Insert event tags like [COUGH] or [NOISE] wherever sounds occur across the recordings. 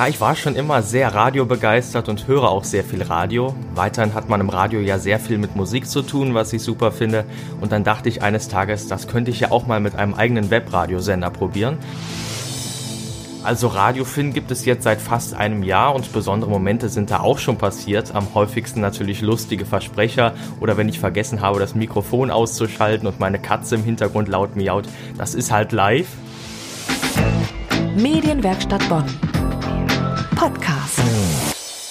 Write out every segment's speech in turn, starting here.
Ja, ich war schon immer sehr radiobegeistert und höre auch sehr viel Radio. Weiterhin hat man im Radio ja sehr viel mit Musik zu tun, was ich super finde. Und dann dachte ich eines Tages, das könnte ich ja auch mal mit einem eigenen Webradiosender probieren. Also Radio Finn gibt es jetzt seit fast einem Jahr und besondere Momente sind da auch schon passiert. Am häufigsten natürlich lustige Versprecher oder wenn ich vergessen habe, das Mikrofon auszuschalten und meine Katze im Hintergrund laut miaut. Das ist halt live. Medienwerkstatt Bonn. Podcast.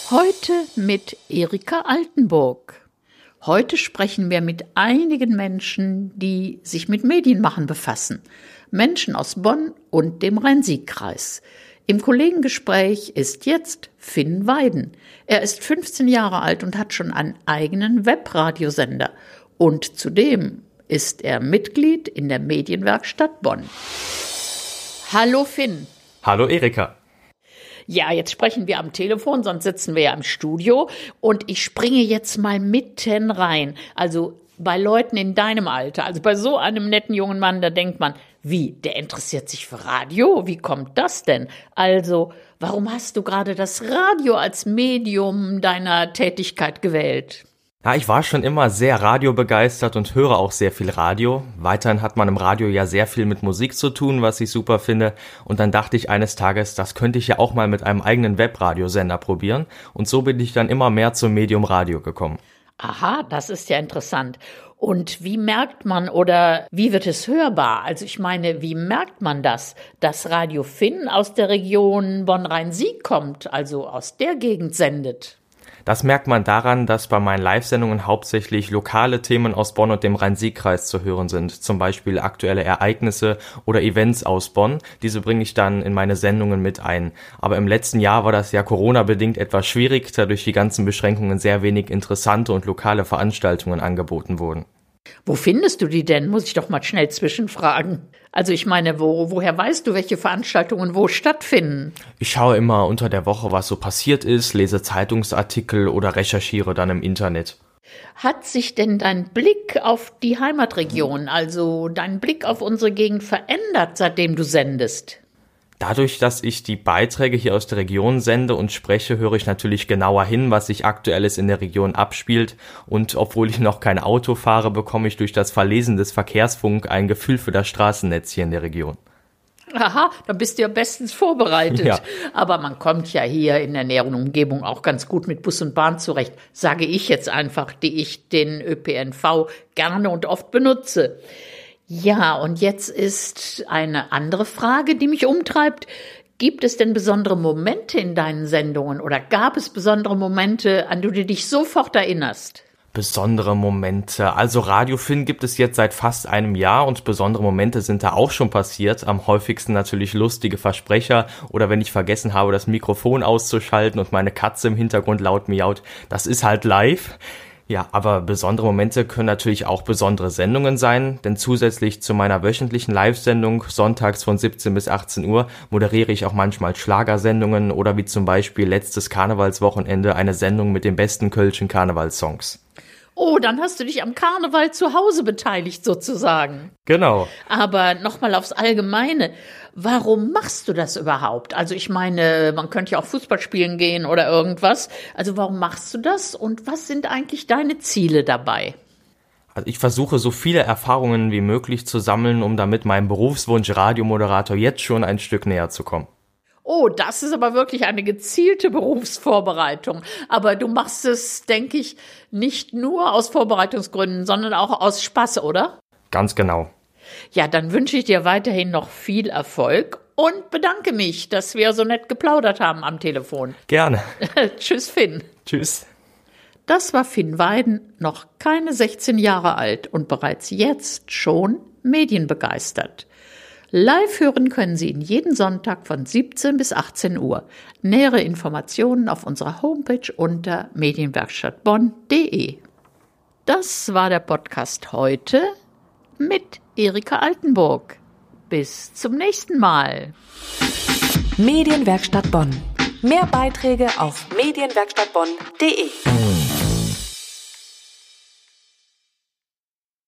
Heute mit Erika Altenburg. Heute sprechen wir mit einigen Menschen, die sich mit Medienmachen befassen. Menschen aus Bonn und dem Rhein-Sieg-Kreis. Im Kollegengespräch ist jetzt Finn Weiden. Er ist 15 Jahre alt und hat schon einen eigenen Webradiosender. Und zudem ist er Mitglied in der Medienwerkstatt Bonn. Hallo Finn. Hallo Erika. Ja, jetzt sprechen wir am Telefon, sonst sitzen wir ja im Studio. Und ich springe jetzt mal mitten rein. Also bei Leuten in deinem Alter, also bei so einem netten jungen Mann, da denkt man, wie, der interessiert sich für Radio? Wie kommt das denn? Also, warum hast du gerade das Radio als Medium deiner Tätigkeit gewählt? Ja, ich war schon immer sehr radiobegeistert und höre auch sehr viel Radio. Weiterhin hat man im Radio ja sehr viel mit Musik zu tun, was ich super finde. Und dann dachte ich eines Tages, das könnte ich ja auch mal mit einem eigenen Webradiosender probieren. Und so bin ich dann immer mehr zum Medium Radio gekommen. Aha, das ist ja interessant. Und wie merkt man oder wie wird es hörbar? Also ich meine, wie merkt man das, dass Radio Finn aus der Region Bonn-Rhein-Sieg kommt, also aus der Gegend sendet? Das merkt man daran, dass bei meinen Live-Sendungen hauptsächlich lokale Themen aus Bonn und dem Rhein-Sieg-Kreis zu hören sind, zum Beispiel aktuelle Ereignisse oder Events aus Bonn. Diese bringe ich dann in meine Sendungen mit ein. Aber im letzten Jahr war das ja Corona-bedingt etwas schwierig, da durch die ganzen Beschränkungen sehr wenig interessante und lokale Veranstaltungen angeboten wurden. Wo findest du die denn? Muss ich doch mal schnell zwischenfragen. Also ich meine, wo, woher weißt du, welche Veranstaltungen wo stattfinden? Ich schaue immer unter der Woche, was so passiert ist, lese Zeitungsartikel oder recherchiere dann im Internet. Hat sich denn dein Blick auf die Heimatregion, also dein Blick auf unsere Gegend verändert, seitdem du sendest? Dadurch, dass ich die Beiträge hier aus der Region sende und spreche, höre ich natürlich genauer hin, was sich aktuelles in der Region abspielt. Und obwohl ich noch kein Auto fahre, bekomme ich durch das Verlesen des Verkehrsfunk ein Gefühl für das Straßennetz hier in der Region. Aha, dann bist du ja bestens vorbereitet. Ja. Aber man kommt ja hier in der näheren Umgebung auch ganz gut mit Bus und Bahn zurecht, sage ich jetzt einfach, die ich den ÖPNV gerne und oft benutze. Ja, und jetzt ist eine andere Frage, die mich umtreibt. Gibt es denn besondere Momente in deinen Sendungen oder gab es besondere Momente, an die du dich sofort erinnerst? Besondere Momente. Also Radiofilm gibt es jetzt seit fast einem Jahr und besondere Momente sind da auch schon passiert. Am häufigsten natürlich lustige Versprecher oder wenn ich vergessen habe, das Mikrofon auszuschalten und meine Katze im Hintergrund laut miaut. Das ist halt live. Ja, aber besondere Momente können natürlich auch besondere Sendungen sein, denn zusätzlich zu meiner wöchentlichen Live-Sendung sonntags von 17 bis 18 Uhr moderiere ich auch manchmal Schlagersendungen oder wie zum Beispiel letztes Karnevalswochenende eine Sendung mit den besten kölschen Karnevalssongs. Oh, dann hast du dich am Karneval zu Hause beteiligt sozusagen. Genau. Aber nochmal aufs Allgemeine. Warum machst du das überhaupt? Also ich meine, man könnte ja auch Fußball spielen gehen oder irgendwas. Also warum machst du das und was sind eigentlich deine Ziele dabei? Also ich versuche so viele Erfahrungen wie möglich zu sammeln, um damit meinem Berufswunsch Radiomoderator jetzt schon ein Stück näher zu kommen. Oh, das ist aber wirklich eine gezielte Berufsvorbereitung. Aber du machst es, denke ich, nicht nur aus Vorbereitungsgründen, sondern auch aus Spaß, oder? Ganz genau. Ja, dann wünsche ich dir weiterhin noch viel Erfolg und bedanke mich, dass wir so nett geplaudert haben am Telefon. [LAUGHS] Gerne. Tschüss, Finn. Tschüss. Das war Finn Weiden, noch keine 16 Jahre alt und bereits jetzt schon medienbegeistert. Live hören können Sie ihn jeden Sonntag von 17 bis 18 Uhr. Nähere Informationen auf unserer Homepage unter medienwerkstattbonn.de. Das war der Podcast heute mit Erika Altenburg. Bis zum nächsten Mal. Medienwerkstatt Bonn. Mehr Beiträge auf medienwerkstattbonn.de.